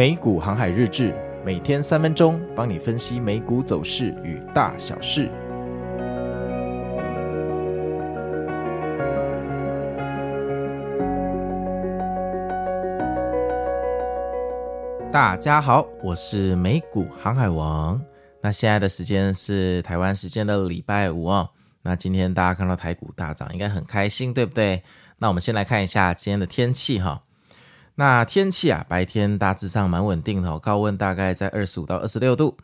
美股航海日志，每天三分钟，帮你分析美股走势与大小事。大家好，我是美股航海王。那现在的时间是台湾时间的礼拜五哦。那今天大家看到台股大涨，应该很开心，对不对？那我们先来看一下今天的天气哈。那天气啊，白天大致上蛮稳定的哦，高温大概在二十五到二十六度，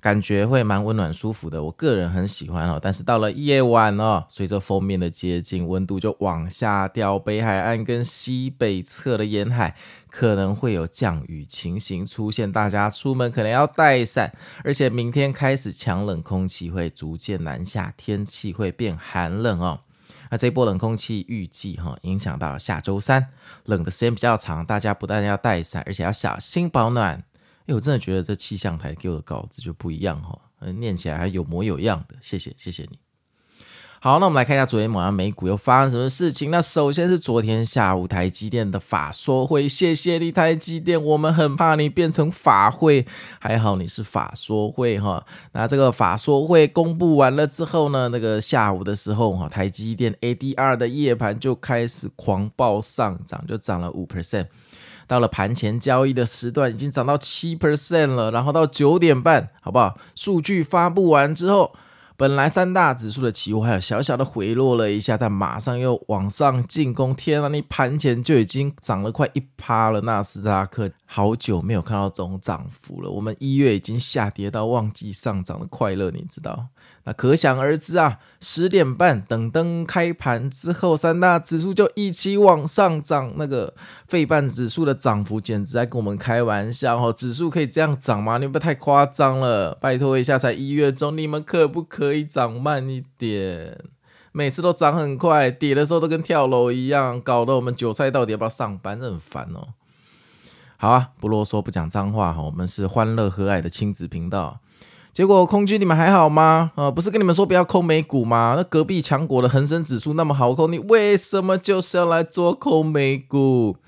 感觉会蛮温暖舒服的，我个人很喜欢哦。但是到了夜晚哦，随着锋面的接近，温度就往下掉，北海岸跟西北侧的沿海可能会有降雨情形出现，大家出门可能要带伞，而且明天开始强冷空气会逐渐南下，天气会变寒冷哦。那这一波冷空气预计哈影响到下周三，冷的时间比较长，大家不但要带伞，而且要小心保暖。哎，我真的觉得这气象台给我的稿子就不一样哈，念起来还有模有样的。谢谢，谢谢你。好，那我们来看一下昨天晚上美股又发生什么事情。那首先是昨天下午台积电的法说会，谢谢你台积电，我们很怕你变成法会，还好你是法说会哈。那这个法说会公布完了之后呢，那个下午的时候哈，台积电 ADR 的夜盘就开始狂暴上涨，就涨了五 percent，到了盘前交易的时段已经涨到七 percent 了，然后到九点半，好不好？数据发布完之后。本来三大指数的期货还有小小的回落了一下，但马上又往上进攻。天啊，你盘前就已经涨了快一趴了，纳斯达克好久没有看到这种涨幅了。我们一月已经下跌到忘记上涨的快乐，你知道？可想而知啊，十点半等灯开盘之后，三大指数就一起往上涨。那个费半指数的涨幅简直在跟我们开玩笑哦！指数可以这样涨吗？你们不太夸张了？拜托一下，才一月中，你们可不可以涨慢一点？每次都涨很快，跌的时候都跟跳楼一样，搞得我们韭菜到底要不要上班？这很烦哦。好啊，不啰嗦，不讲脏话哈，我们是欢乐和蔼的亲子频道。结果空军你们还好吗？啊、不是跟你们说不要空美股吗？那隔壁强国的恒生指数那么好空，你为什么就是要来做空美股？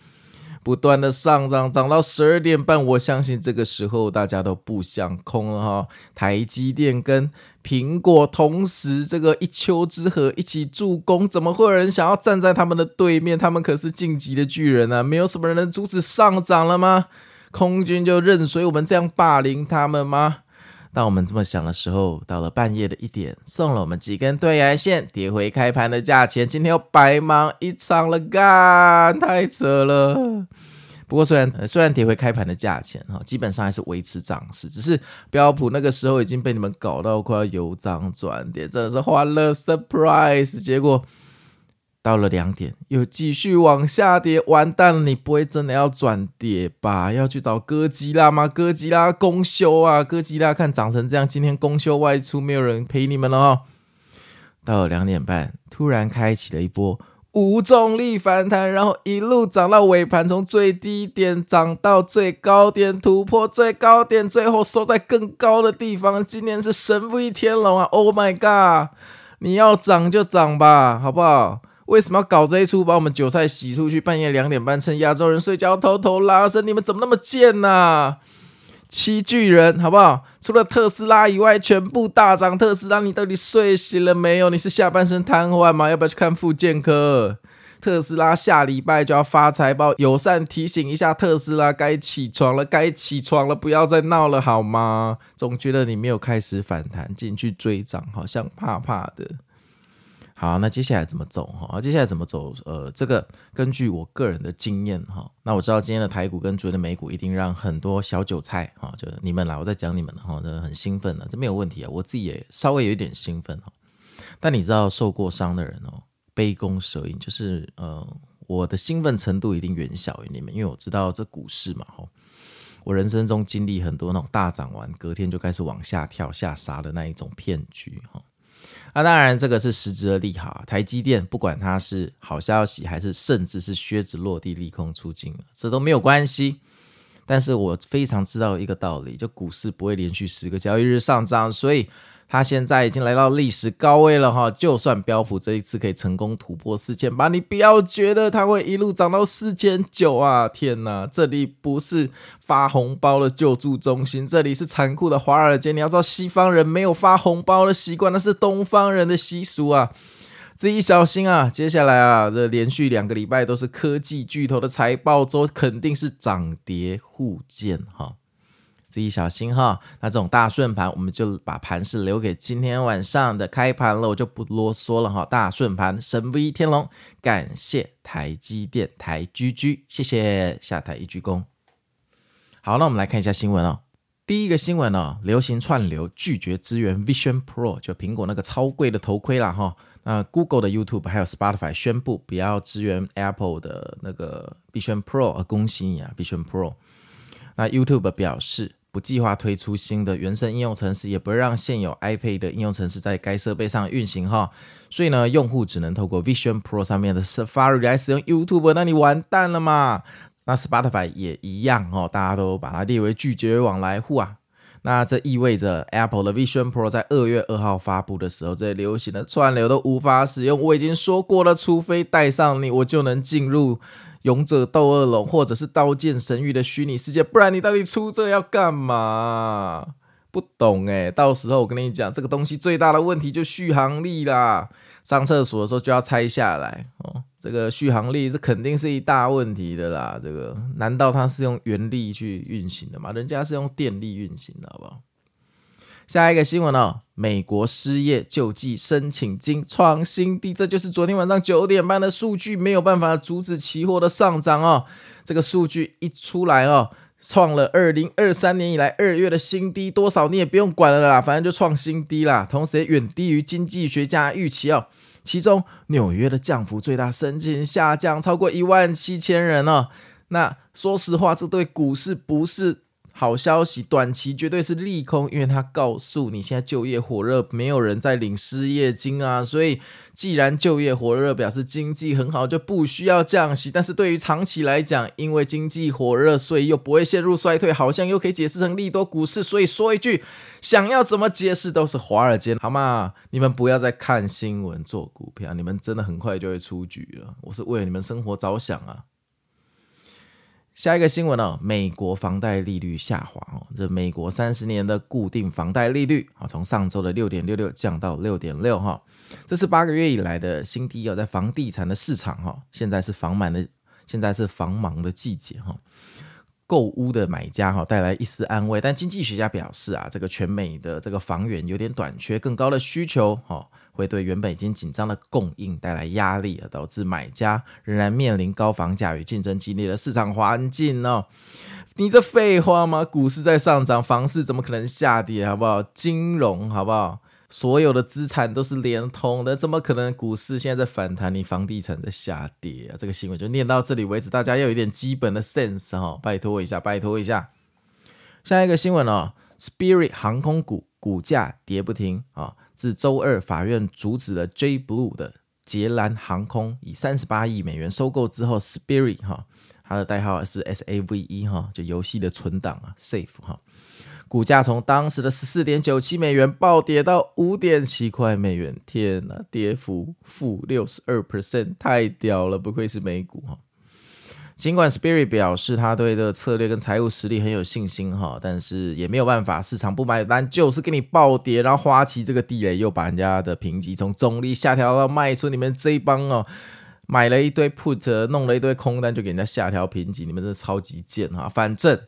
不断的上涨，涨到十二点半，我相信这个时候大家都不想空了哈。台积电跟苹果同时这个一丘之貉一起助攻，怎么会有人想要站在他们的对面？他们可是晋级的巨人啊！没有什么人能阻止上涨了吗？空军就任随我们这样霸凌他们吗？当我们这么想的时候，到了半夜的一点，送了我们几根对压线，跌回开盘的价钱，今天又白忙一场了，干，太扯了。不过虽然虽然跌回开盘的价钱哈，基本上还是维持涨势，只是标普那个时候已经被你们搞到快要由涨转跌，真的是欢乐 surprise，结果。到了两点，又继续往下跌，完蛋了！你不会真的要转跌吧？要去找哥吉拉吗？哥吉拉公休啊！哥吉拉看涨成这样，今天公休外出，没有人陪你们了哦。到了两点半，突然开启了一波无重力反弹，然后一路涨到尾盘，从最低点涨到最高点，突破最高点，最后收在更高的地方。今年是神威天龙啊！Oh my god！你要涨就涨吧，好不好？为什么要搞这一出，把我们韭菜洗出去？半夜两点半，趁亚洲人睡觉偷偷拉升，你们怎么那么贱呐、七巨人，好不好？除了特斯拉以外，全部大涨。特斯拉，你到底睡醒了没有？你是下半身瘫痪吗？要不要去看复健科？特斯拉下礼拜就要发财报，友善提醒一下特斯拉，该起床了，该起床了，不要再闹了好吗？总觉得你没有开始反弹，进去追涨，好像怕怕的。好，那接下来怎么走哈？接下来怎么走？呃，这个根据我个人的经验哈，那我知道今天的台股跟昨天的美股一定让很多小韭菜哈，就你们来，我在讲你们的哈，很兴奋的，这没有问题啊，我自己也稍微有一点兴奋哈。但你知道受过伤的人哦，杯弓蛇影，就是呃，我的兴奋程度一定远小于你们，因为我知道这股市嘛哈，我人生中经历很多那种大涨完隔天就开始往下跳下杀的那一种骗局哈。那、当然，这个是实质的利好。台积电不管它是好消息，还是甚至是靴子落地利空出尽了，这都没有关系。但是我非常知道一个道理，就股市不会连续十个交易日上涨，所以它现在已经来到历史高位了哈，就算标普这一次可以成功突破四千八，你不要觉得它会一路涨到四千九啊！天哪，这里不是发红包的救助中心，这里是残酷的华尔街。你要知道，西方人没有发红包的习惯，那是东方人的习俗啊！自己小心啊！接下来啊，这连续两个礼拜都是科技巨头的财报周，肯定是涨跌互见哈。自己小心哈，那这种大顺盘，我们就把盘势留给今天晚上的开盘了，我就不啰嗦了哈。大顺盘，神威天龙，感谢台积电台居居谢谢下台一鞠躬。好，那我们来看一下新闻哦。第一个新闻哦，流行串流拒绝支援 Vision Pro，就苹果那个超贵的头盔啦哈。那 Google 的 YouTube 还有 Spotify 宣布不要支援 Apple 的那个 Vision Pro，恭喜你啊，Vision Pro。那 YouTube 表示。不计划推出新的原生应用程式，也不让现有 iPad 的应用程式在该设备上运行哈。所以呢，用户只能透过 Vision Pro 上面的 Safari 来使用 YouTube，那你完蛋了嘛？那 Spotify 也一样哦，大家都把它列为拒绝往来户啊。那这意味着 Apple 的 Vision Pro 在二月二号发布的时候，这些流行的串流都无法使用。我已经说过了，除非带上你，我就能进入。勇者斗恶龙，或者是刀剑神域的虚拟世界，不然你到底出这要干嘛？不懂诶，到时候我跟你讲，这个东西最大的问题就续航力啦。上厕所的时候就要拆下来哦，这个续航力这肯定是一大问题的啦。这个难道它是用原力去运行的吗？人家是用电力运行的，好不好？下一个新闻哦，美国失业救济申请金创新低，这就是昨天晚上九点半的数据，没有办法阻止期货的上涨哦。这个数据一出来哦，创了二零二三年以来二月的新低，多少你也不用管了啦，反正就创新低啦。同时也远低于经济学家预期哦。其中纽约的降幅最大，申请下降超过一万七千人哦。那说实话，这对股市不是。好消息，短期绝对是利空，因为他告诉你现在就业火热，没有人在领失业金啊，所以既然就业火热，表示经济很好，就不需要降息。但是对于长期来讲，因为经济火热，所以又不会陷入衰退，好像又可以解释成利多股市。所以说一句，想要怎么解释都是华尔街，好吗？你们不要再看新闻做股票，你们真的很快就会出局了。我是为了你们生活着想啊。下一个新闻哦，美国房贷利率下滑哦，这美国三十年的固定房贷利率啊，从上周的六点六六降到六点六哈，这是八个月以来的新低哦，在房地产的市场哈，现在是房满的，现在是房忙的季节哈，购屋的买家哈带来一丝安慰，但经济学家表示啊，这个全美的这个房源有点短缺，更高的需求哈。会对原本已经紧张的供应带来压力，而导致买家仍然面临高房价与竞争激烈的市场环境哦。你这废话吗？股市在上涨，房市怎么可能下跌？好不好？金融好不好？所有的资产都是连通的，怎么可能股市现在在反弹？你房地产在下跌啊？这个新闻就念到这里为止，大家要有一点基本的 sense 哈，拜托一下，拜托一下。下一个新闻哦，Spirit 航空股股价跌不停啊。自周二，法院阻止了 J. Blue 的捷蓝航空以三十八亿美元收购之后，Spirit 哈，它的代号是 SAVE 哈，就游戏的存档啊，Safe 哈，股价从当时的十四点九七美元暴跌到五点七块美元，天呐，跌幅负六十二 percent，太屌了，不愧是美股哈。尽管 Spirit 表示他对这策略跟财务实力很有信心哈，但是也没有办法，市场不买单就是给你暴跌，然后花旗这个地雷又把人家的评级从中立下调到卖出，你们这一帮哦，买了一堆 put，弄了一堆空单就给人家下调评级，你们真的超级贱哈！反正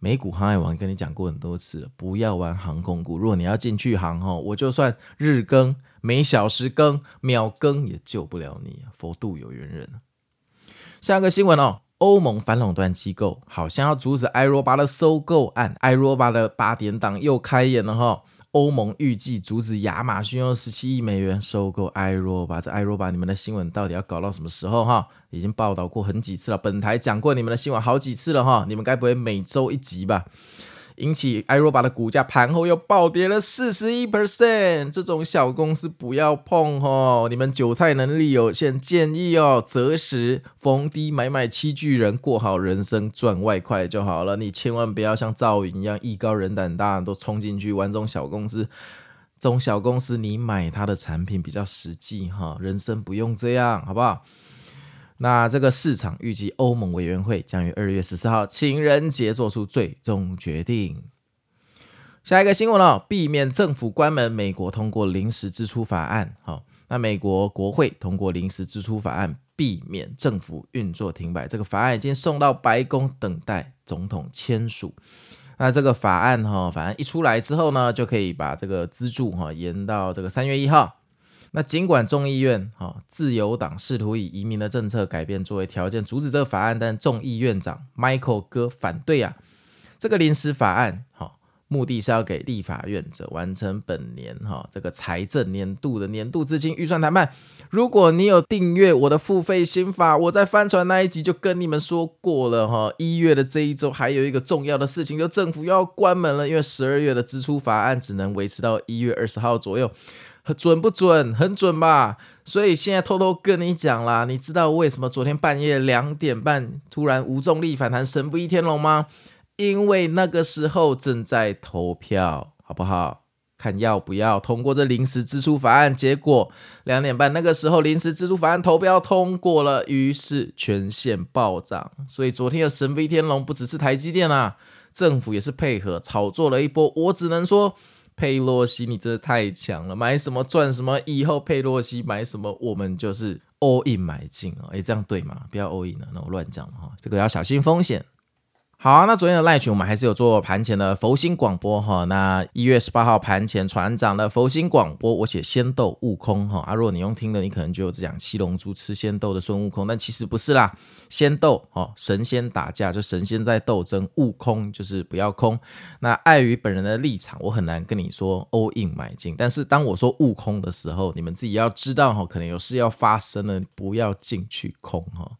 美股航海王跟你讲过很多次了，不要玩航空股，如果你要进去航哈，我就算日更、每小时更、秒更也救不了你，佛度有缘人。下一个新闻哦，欧盟反垄断机构好像要阻止艾罗巴的收购案，艾罗巴的八点档又开演了哈。欧盟预计阻止亚马逊用十七亿美元收购艾罗巴，这艾罗巴你们的新闻到底要搞到什么时候哈？已经报道过很几次了，本台讲过你们的新闻好几次了哈，你们该不会每周一集吧？引起艾若巴的股价盘后又暴跌了四十一 percent，这种小公司不要碰哦！你们韭菜能力有限，建议哦择时逢低买买七巨人，过好人生赚外快就好了。你千万不要像赵云一样艺高人胆大，都冲进去玩这种小公司，中小公司你买它的产品比较实际哈，人生不用这样，好不好？那这个市场预计欧盟委员会将于二月十四号情人节做出最终决定。下一个新闻哦，避免政府关门，美国通过临时支出法案。好，那美国国会通过临时支出法案，避免政府运作停摆。这个法案已经送到白宫，等待总统签署。那这个法案哈，法案一出来之后呢，就可以把这个资助哈延到这个三月一号。那尽管众议院哈自由党试图以移民的政策改变作为条件阻止这个法案，但众议院长 Michael 哥反对啊，这个临时法案哈。目的是要给立法院者完成本年哈这个财政年度的年度资金预算谈判。如果你有订阅我的付费心法，我在帆船那一集就跟你们说过了哈。一月的这一周还有一个重要的事情，就政府要关门了，因为十二月的支出法案只能维持到一月二十号左右，准不准？很准吧？所以现在偷偷跟你讲啦，你知道为什么昨天半夜两点半突然无重力反弹，神不倚天龙吗？因为那个时候正在投票，好不好？看要不要通过这临时支出法案。结果两点半那个时候，临时支出法案投票通过了，于是全线暴涨。所以昨天的神威天龙不只是台积电啊，政府也是配合炒作了一波。我只能说，佩洛西你真的太强了，买什么赚什么。以后佩洛西买什么，我们就是 all in 买进啊。诶，这样对吗？不要 all in 了，那我乱讲了哈，这个要小心风险。好啊，那昨天的赖群我们还是有做盘前的佛心广播哈。那一月十八号盘前船长的佛心广播，我写仙豆悟空哈。啊，如果你用听的，你可能就只讲七龙珠吃仙豆的孙悟空，但其实不是啦。仙豆哦，神仙打架就神仙在斗争，悟空就是不要空。那碍于本人的立场，我很难跟你说 all in 买进。但是当我说悟空的时候，你们自己要知道哈，可能有事要发生了，不要进去空哈。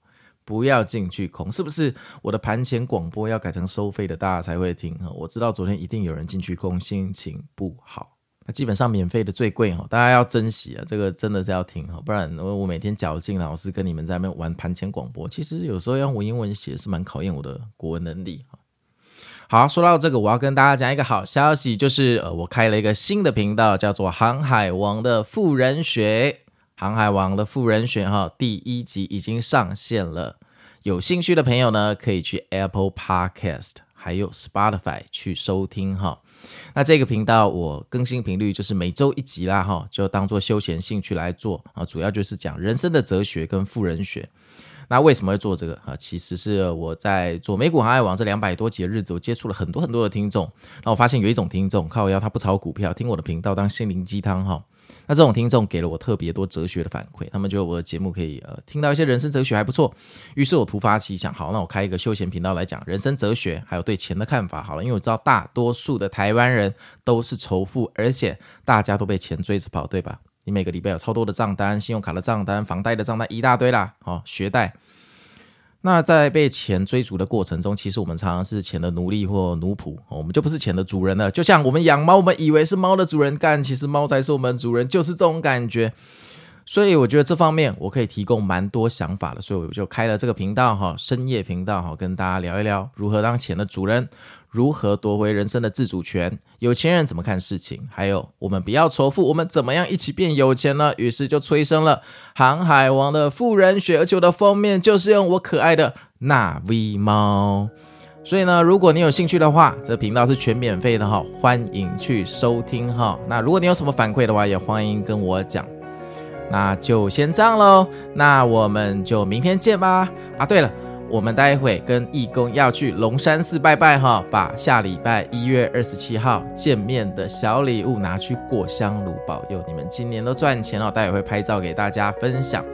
不要进去空，是不是？我的盘前广播要改成收费的，大家才会听哈。我知道昨天一定有人进去空，心情不好。那基本上免费的最贵哈，大家要珍惜啊，这个真的是要听哈，不然我我每天绞尽脑汁跟你们在那边玩盘前广播，其实有时候用文言文写是蛮考验我的国文能力。好，说到这个，我要跟大家讲一个好消息，就是呃，我开了一个新的频道，叫做《航海王的富人学》。航海王的富人学哈，第一集已经上线了。有兴趣的朋友呢，可以去 Apple Podcast 还有 Spotify 去收听哈。那这个频道我更新频率就是每周一集啦哈，就当做休闲兴趣来做啊，主要就是讲人生的哲学跟富人学。那为什么会做这个啊？其实是我在做美股航海王这两百多集的日子，我接触了很多很多的听众，那我发现有一种听众靠腰，他不炒股票，听我的频道当心灵鸡汤哈。那这种听众给了我特别多哲学的反馈，他们觉得我的节目可以呃听到一些人生哲学还不错，于是我突发奇想，好，那我开一个休闲频道来讲人生哲学，还有对钱的看法。好了，因为我知道大多数的台湾人都是仇富，而且大家都被钱追着跑，对吧？你每个礼拜有超多的账单，信用卡的账单、房贷的账单一大堆啦，好，学贷。那在被钱追逐的过程中，其实我们常常是钱的奴隶或奴仆，我们就不是钱的主人了。就像我们养猫，我们以为是猫的主人干，其实猫才是我们主人，就是这种感觉。所以我觉得这方面我可以提供蛮多想法的，所以我就开了这个频道哈，深夜频道哈，跟大家聊一聊如何当钱的主人。如何夺回人生的自主权？有钱人怎么看事情？还有，我们不要仇富，我们怎么样一起变有钱呢？于是就催生了航海王的富人学，而且我的封面就是用我可爱的纳威猫。所以呢，如果你有兴趣的话，这频道是全免费的哈，欢迎去收听哈。那如果你有什么反馈的话，也欢迎跟我讲。那就先这样喽，那我们就明天见吧。啊，对了。我们待会跟义工要去龙山寺拜拜哈，把下礼拜一月二十七号见面的小礼物拿去过香炉，保佑你们今年都赚钱哦！待会会拍照给大家分享，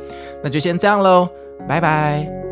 那就先这样喽，拜拜。